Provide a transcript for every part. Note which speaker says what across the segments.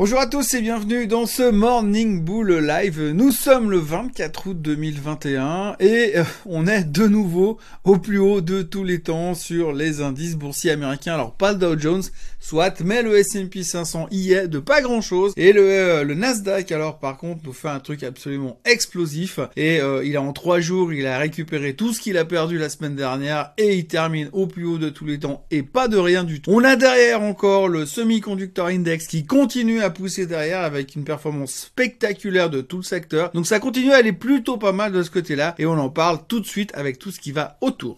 Speaker 1: Bonjour à tous et bienvenue dans ce Morning Bull Live. Nous sommes le 24 août 2021 et euh, on est de nouveau au plus haut de tous les temps sur les indices boursiers américains. Alors pas le Dow Jones, soit, mais le S&P 500 y est de pas grand chose. Et le, euh, le Nasdaq alors par contre nous fait un truc absolument explosif et euh, il a en trois jours il a récupéré tout ce qu'il a perdu la semaine dernière et il termine au plus haut de tous les temps et pas de rien du tout. On a derrière encore le semi-conductor index qui continue à pousser derrière avec une performance spectaculaire de tout le secteur. Donc ça continue à aller plutôt pas mal de ce côté-là et on en parle tout de suite avec tout ce qui va autour.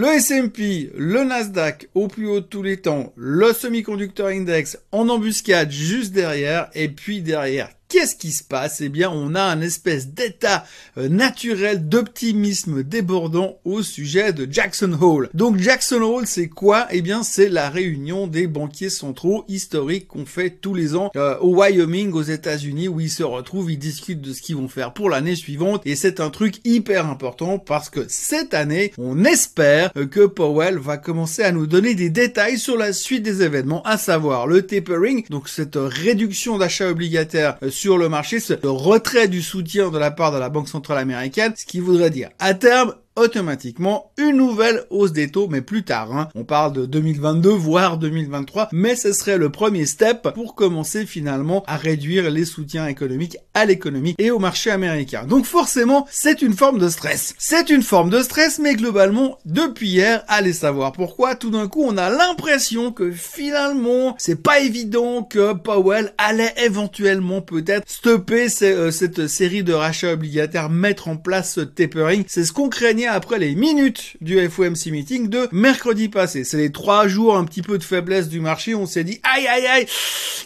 Speaker 1: Le S&P, le Nasdaq au plus haut de tous les temps, le semi-conducteur index en embuscade juste derrière et puis derrière Qu'est-ce qui se passe? Eh bien, on a un espèce d'état euh, naturel d'optimisme débordant au sujet de Jackson Hole. Donc Jackson Hole, c'est quoi? Eh bien, c'est la réunion des banquiers centraux historiques qu'on fait tous les ans euh, au Wyoming, aux États-Unis, où ils se retrouvent, ils discutent de ce qu'ils vont faire pour l'année suivante. Et c'est un truc hyper important parce que cette année, on espère que Powell va commencer à nous donner des détails sur la suite des événements, à savoir le tapering, donc cette réduction d'achat obligataire euh, sur le marché, ce retrait du soutien de la part de la Banque Centrale Américaine, ce qui voudrait dire à terme automatiquement une nouvelle hausse des taux, mais plus tard. Hein. On parle de 2022, voire 2023, mais ce serait le premier step pour commencer finalement à réduire les soutiens économiques à l'économie et au marché américain. Donc forcément, c'est une forme de stress. C'est une forme de stress, mais globalement, depuis hier, allez savoir pourquoi, tout d'un coup, on a l'impression que finalement, c'est pas évident que Powell allait éventuellement peut-être stopper euh, cette série de rachats obligataires, mettre en place ce tapering. C'est ce qu'on craignait après les minutes du FOMC meeting de mercredi passé. C'est les trois jours un petit peu de faiblesse du marché. On s'est dit, aïe, aïe, aïe,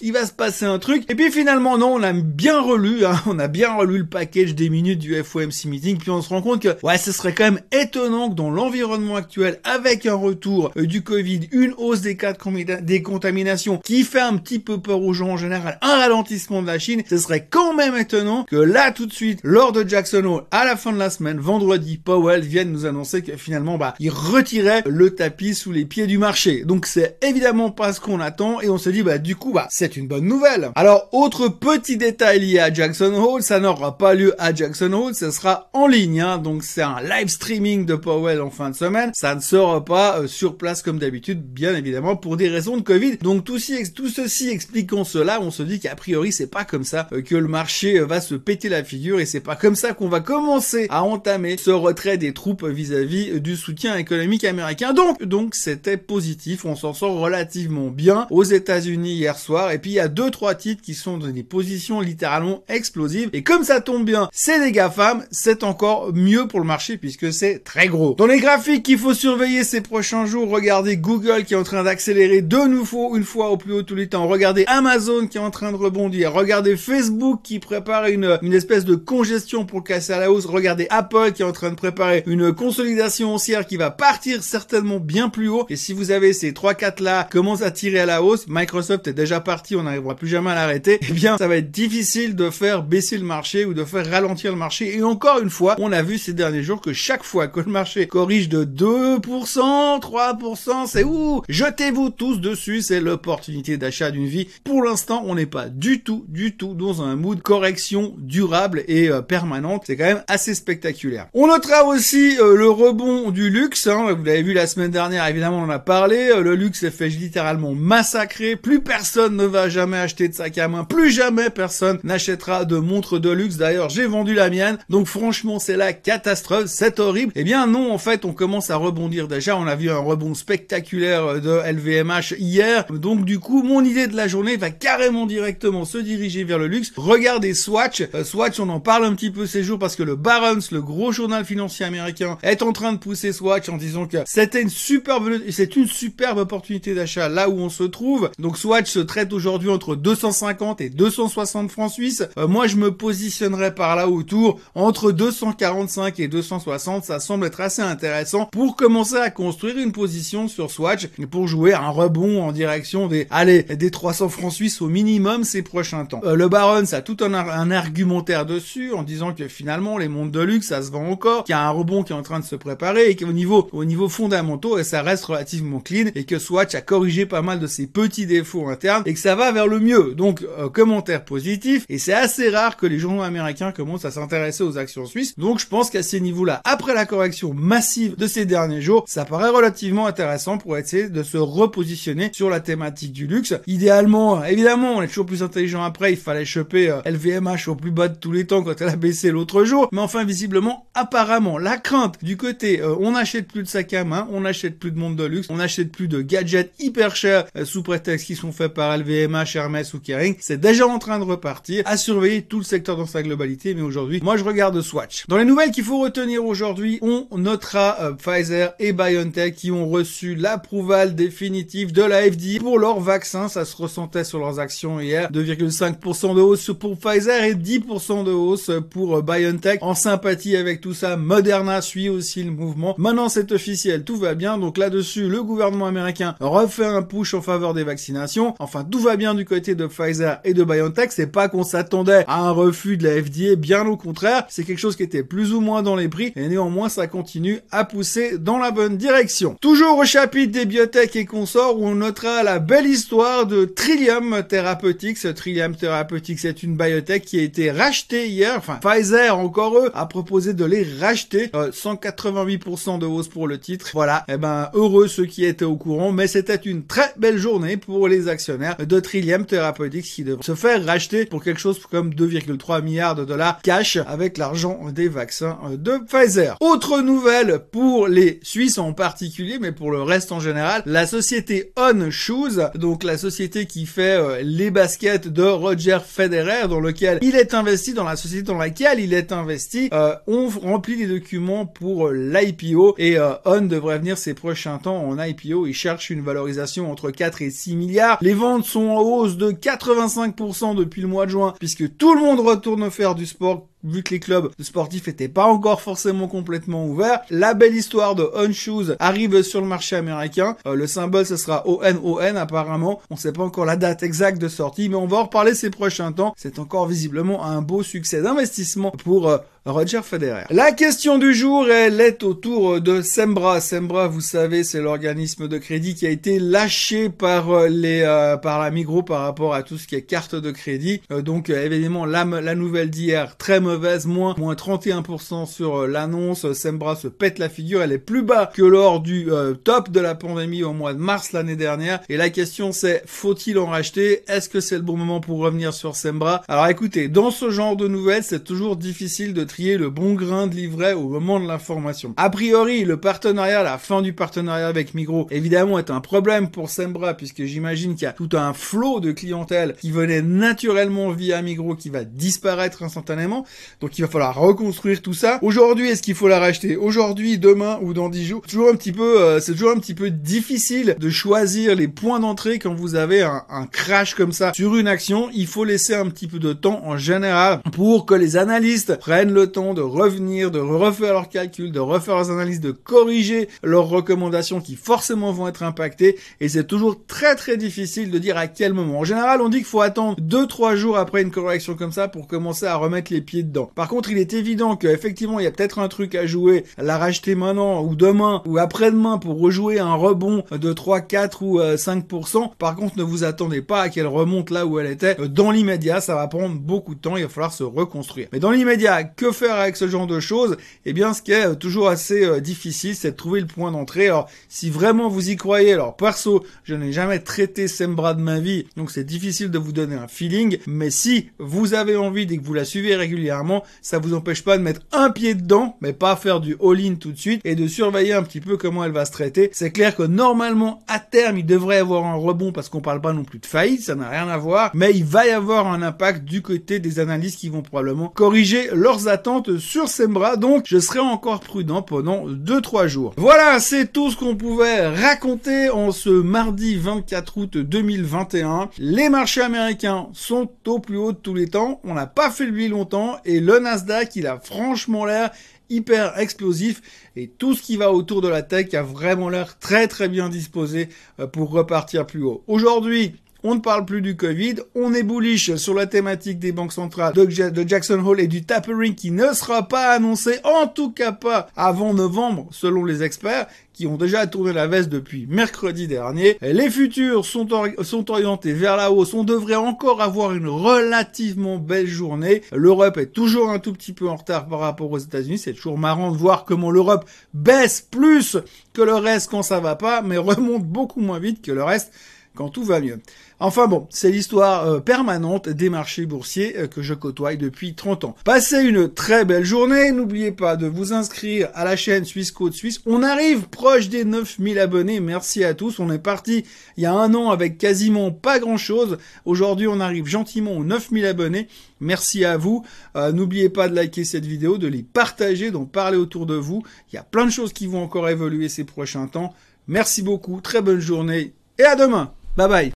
Speaker 1: il va se passer un truc. Et puis finalement, non, on a bien relu, hein, on a bien relu le package des minutes du FOMC meeting. Puis on se rend compte que, ouais, ce serait quand même étonnant que dans l'environnement actuel, avec un retour euh, du Covid, une hausse des cas de des contaminations qui fait un petit peu peur aux gens en général, un ralentissement de la Chine, ce serait quand même étonnant que là, tout de suite, lors de Jackson Hole, à la fin de la semaine, vendredi, Powell viennent nous annoncer que finalement, bah, ils retiraient le tapis sous les pieds du marché. Donc c'est évidemment pas ce qu'on attend et on se dit, bah, du coup, bah, c'est une bonne nouvelle. Alors, autre petit détail lié à Jackson Hole, ça n'aura pas lieu à Jackson Hole, ça sera en ligne, hein. donc c'est un live streaming de Powell en fin de semaine. Ça ne sera pas euh, sur place comme d'habitude, bien évidemment, pour des raisons de Covid. Donc tout, tout ceci expliquant cela, on se dit qu'a priori, c'est pas comme ça euh, que le marché euh, va se péter la figure et c'est pas comme ça qu'on va commencer à entamer ce retrait des vis-à-vis du soutien économique américain. Donc, donc c'était positif. On s'en sort relativement bien aux États-Unis hier soir. Et puis il y a deux trois titres qui sont dans des positions littéralement explosives. Et comme ça tombe bien, c'est des GAFAM, c'est encore mieux pour le marché puisque c'est très gros. Dans les graphiques qu'il faut surveiller ces prochains jours, regardez Google qui est en train d'accélérer de nouveau une fois au plus haut tous les temps. Regardez Amazon qui est en train de rebondir. Regardez Facebook qui prépare une, une espèce de congestion pour casser à la hausse. Regardez Apple qui est en train de préparer une consolidation haussière qui va partir certainement bien plus haut. Et si vous avez ces 3-4 là commencent à tirer à la hausse, Microsoft est déjà parti, on n'arrivera plus jamais à l'arrêter, eh bien ça va être difficile de faire baisser le marché ou de faire ralentir le marché. Et encore une fois, on a vu ces derniers jours que chaque fois que le marché corrige de 2%, 3%, c'est où Jetez-vous tous dessus, c'est l'opportunité d'achat d'une vie. Pour l'instant, on n'est pas du tout, du tout dans un mood correction durable et euh, permanente. C'est quand même assez spectaculaire. On notera aussi euh, le rebond du luxe, hein. vous l'avez vu la semaine dernière, évidemment on en a parlé, euh, le luxe s'est fait littéralement massacrer, plus personne ne va jamais acheter de sac à main, plus jamais personne n'achètera de montre de luxe, d'ailleurs j'ai vendu la mienne, donc franchement c'est la catastrophe, c'est horrible. Eh bien non, en fait on commence à rebondir déjà, on a vu un rebond spectaculaire de LVMH hier, donc du coup mon idée de la journée va carrément directement se diriger vers le luxe. Regardez Swatch, euh, Swatch on en parle un petit peu ces jours parce que le Barron's, le gros journal financier américain, est en train de pousser Swatch en disant que c'était une superbe, c'est une superbe opportunité d'achat là où on se trouve. Donc Swatch se traite aujourd'hui entre 250 et 260 francs suisses. Euh, moi, je me positionnerais par là autour entre 245 et 260. Ça semble être assez intéressant pour commencer à construire une position sur Swatch pour jouer un rebond en direction des, allez, des 300 francs suisses au minimum ces prochains temps. Euh, le Baron, ça a tout un argumentaire dessus en disant que finalement les montres de luxe, ça se vend encore, qu'il y a un rebond qui est en train de se préparer et qu'au niveau, au niveau fondamentaux, et ça reste relativement clean et que Swatch a corrigé pas mal de ses petits défauts internes et que ça va vers le mieux. Donc, euh, commentaire positif et c'est assez rare que les journaux américains commencent à s'intéresser aux actions suisses. Donc, je pense qu'à ces niveaux-là, après la correction massive de ces derniers jours, ça paraît relativement intéressant pour essayer de se repositionner sur la thématique du luxe. Idéalement, évidemment, on est toujours plus intelligent après, il fallait choper LVMH au plus bas de tous les temps quand elle a baissé l'autre jour. Mais enfin, visiblement, apparemment, la crainte du côté, euh, on n'achète plus de sac à main, on n'achète plus de monde de luxe, on n'achète plus de gadgets hyper chers euh, sous prétexte qu'ils sont faits par LVMH, Hermès ou Kering. C'est déjà en train de repartir, à surveiller tout le secteur dans sa globalité. Mais aujourd'hui, moi, je regarde Swatch. Dans les nouvelles qu'il faut retenir aujourd'hui, on notera euh, Pfizer et BioNTech qui ont reçu l'approuval définitive de la FDA pour leur vaccin. Ça se ressentait sur leurs actions hier. 2,5% de hausse pour Pfizer et 10% de hausse pour BioNTech. En sympathie avec tout ça, Moderna suit aussi le mouvement. Maintenant, c'est officiel, tout va bien. Donc là-dessus, le gouvernement américain refait un push en faveur des vaccinations. Enfin, tout va bien du côté de Pfizer et de BioNTech. C'est pas qu'on s'attendait à un refus de la FDA, bien au contraire. C'est quelque chose qui était plus ou moins dans les prix et néanmoins, ça continue à pousser dans la bonne direction. Toujours au chapitre des biotech et consorts où on notera la belle histoire de Trillium Therapeutics. Trillium Therapeutics est une biotech qui a été rachetée hier. Enfin, Pfizer, encore eux, a proposé de les racheter. 188% euh, de hausse pour le titre. Voilà. Eh ben, heureux ceux qui étaient au courant. Mais c'était une très belle journée pour les actionnaires de Trillium Therapeutics qui devraient se faire racheter pour quelque chose comme 2,3 milliards de dollars cash avec l'argent des vaccins de Pfizer. Autre nouvelle pour les Suisses en particulier, mais pour le reste en général, la société On Shoes, donc la société qui fait euh, les baskets de Roger Federer, dans lequel il est investi, dans la société dans laquelle il est investi, euh, on remplit les documents pour euh, l'IPO et On devrait venir ces prochains temps en IPO. Il cherche une valorisation entre 4 et 6 milliards. Les ventes sont en hausse de 85% depuis le mois de juin, puisque tout le monde retourne faire du sport vu que les clubs sportifs étaient pas encore forcément complètement ouverts. La belle histoire de On Shoes arrive sur le marché américain. Euh, le symbole, ce sera ONON apparemment. On sait pas encore la date exacte de sortie, mais on va en reparler ces prochains temps. C'est encore visiblement un beau succès d'investissement pour euh, Roger Federer. La question du jour, elle est autour de Sembra. Sembra, vous savez, c'est l'organisme de crédit qui a été lâché par euh, les par la Migros par rapport à tout ce qui est carte de crédit. donc évidemment la, la nouvelle d'hier très mauvaise moins, moins 31% sur euh, l'annonce. Sembra se pète la figure, elle est plus bas que lors du euh, top de la pandémie au mois de mars l'année dernière. Et la question c'est, faut-il en racheter? Est-ce que c'est le bon moment pour revenir sur Sembra? Alors écoutez, dans ce genre de nouvelles, c'est toujours difficile de trier le bon grain de livret au moment de l'information. A priori, le partenariat, la fin du partenariat avec Migros, évidemment, est un problème pour Sembra puisque j'imagine qu'il y a tout un flot de clientèle qui venait naturellement via Migros qui va disparaître instantanément. Donc il va falloir reconstruire tout ça. Aujourd'hui, est-ce qu'il faut la racheter Aujourd'hui, demain ou dans 10 jours? Toujours un petit peu, euh, c'est toujours un petit peu difficile de choisir les points d'entrée quand vous avez un, un, crash comme ça sur une action. Il faut laisser un petit peu de temps en général pour que les analystes prennent le temps de revenir, de refaire leurs calculs, de refaire leurs analyses, de corriger leurs recommandations qui forcément vont être impactées. Et c'est toujours très très difficile de dire à quel moment. En général, on dit qu'il faut attendre 2-3 jours après une correction comme ça pour commencer à remettre les pieds par contre, il est évident qu'effectivement, il y a peut-être un truc à jouer, la racheter maintenant ou demain ou après-demain pour rejouer un rebond de 3, 4 ou 5%. Euh, Par contre, ne vous attendez pas à qu'elle remonte là où elle était. Euh, dans l'immédiat, ça va prendre beaucoup de temps, il va falloir se reconstruire. Mais dans l'immédiat, que faire avec ce genre de choses? Eh bien, ce qui est euh, toujours assez difficile, c'est de trouver le point d'entrée. Alors, si vraiment vous y croyez, alors perso, je n'ai jamais traité Sembra de ma vie, donc c'est difficile de vous donner un feeling, mais si vous avez envie et que vous la suivez régulièrement, ça vous empêche pas de mettre un pied dedans, mais pas faire du all-in tout de suite et de surveiller un petit peu comment elle va se traiter. C'est clair que normalement, à terme, il devrait y avoir un rebond parce qu'on parle pas non plus de faillite, ça n'a rien à voir, mais il va y avoir un impact du côté des analystes qui vont probablement corriger leurs attentes sur Sembra. Donc, je serai encore prudent pendant 2-3 jours. Voilà, c'est tout ce qu'on pouvait raconter en ce mardi 24 août 2021. Les marchés américains sont au plus haut de tous les temps. On n'a pas fait le lui longtemps et le Nasdaq, il a franchement l'air hyper explosif et tout ce qui va autour de la tech a vraiment l'air très très bien disposé euh, pour repartir plus haut. Aujourd'hui, On ne parle plus du Covid. On est bullish sur la thématique des banques centrales de, Jackson Hole et du tapering qui ne sera pas annoncé, en tout cas pas avant novembre, selon les experts qui ont déjà tourné la veste depuis mercredi dernier. Les futurs sont, sont orientés vers la hausse. On devrait encore avoir une relativement belle journée. L'Europe est toujours un tout petit peu en retard par rapport aux États-Unis. C'est toujours marrant de voir comment l'Europe baisse plus que le reste quand ça va pas, mais remonte beaucoup moins vite que le reste quand tout va mieux. Enfin bon, c'est l'histoire euh, permanente des marchés boursiers euh, que je côtoie depuis 30 ans. Passez une très belle journée, n'oubliez pas de vous inscrire à la chaîne Suisse Côte Suisse. On arrive proche des 9000 abonnés, merci à tous. On est parti il y a un an avec quasiment pas grand chose. Aujourd'hui on arrive gentiment aux 9000 abonnés. Merci à vous. Euh, n'oubliez pas de liker cette vidéo, de les partager, d'en parler autour de vous. Il y a plein de choses qui vont encore évoluer ces prochains temps. Merci beaucoup, très bonne journée et à demain. Bye bye.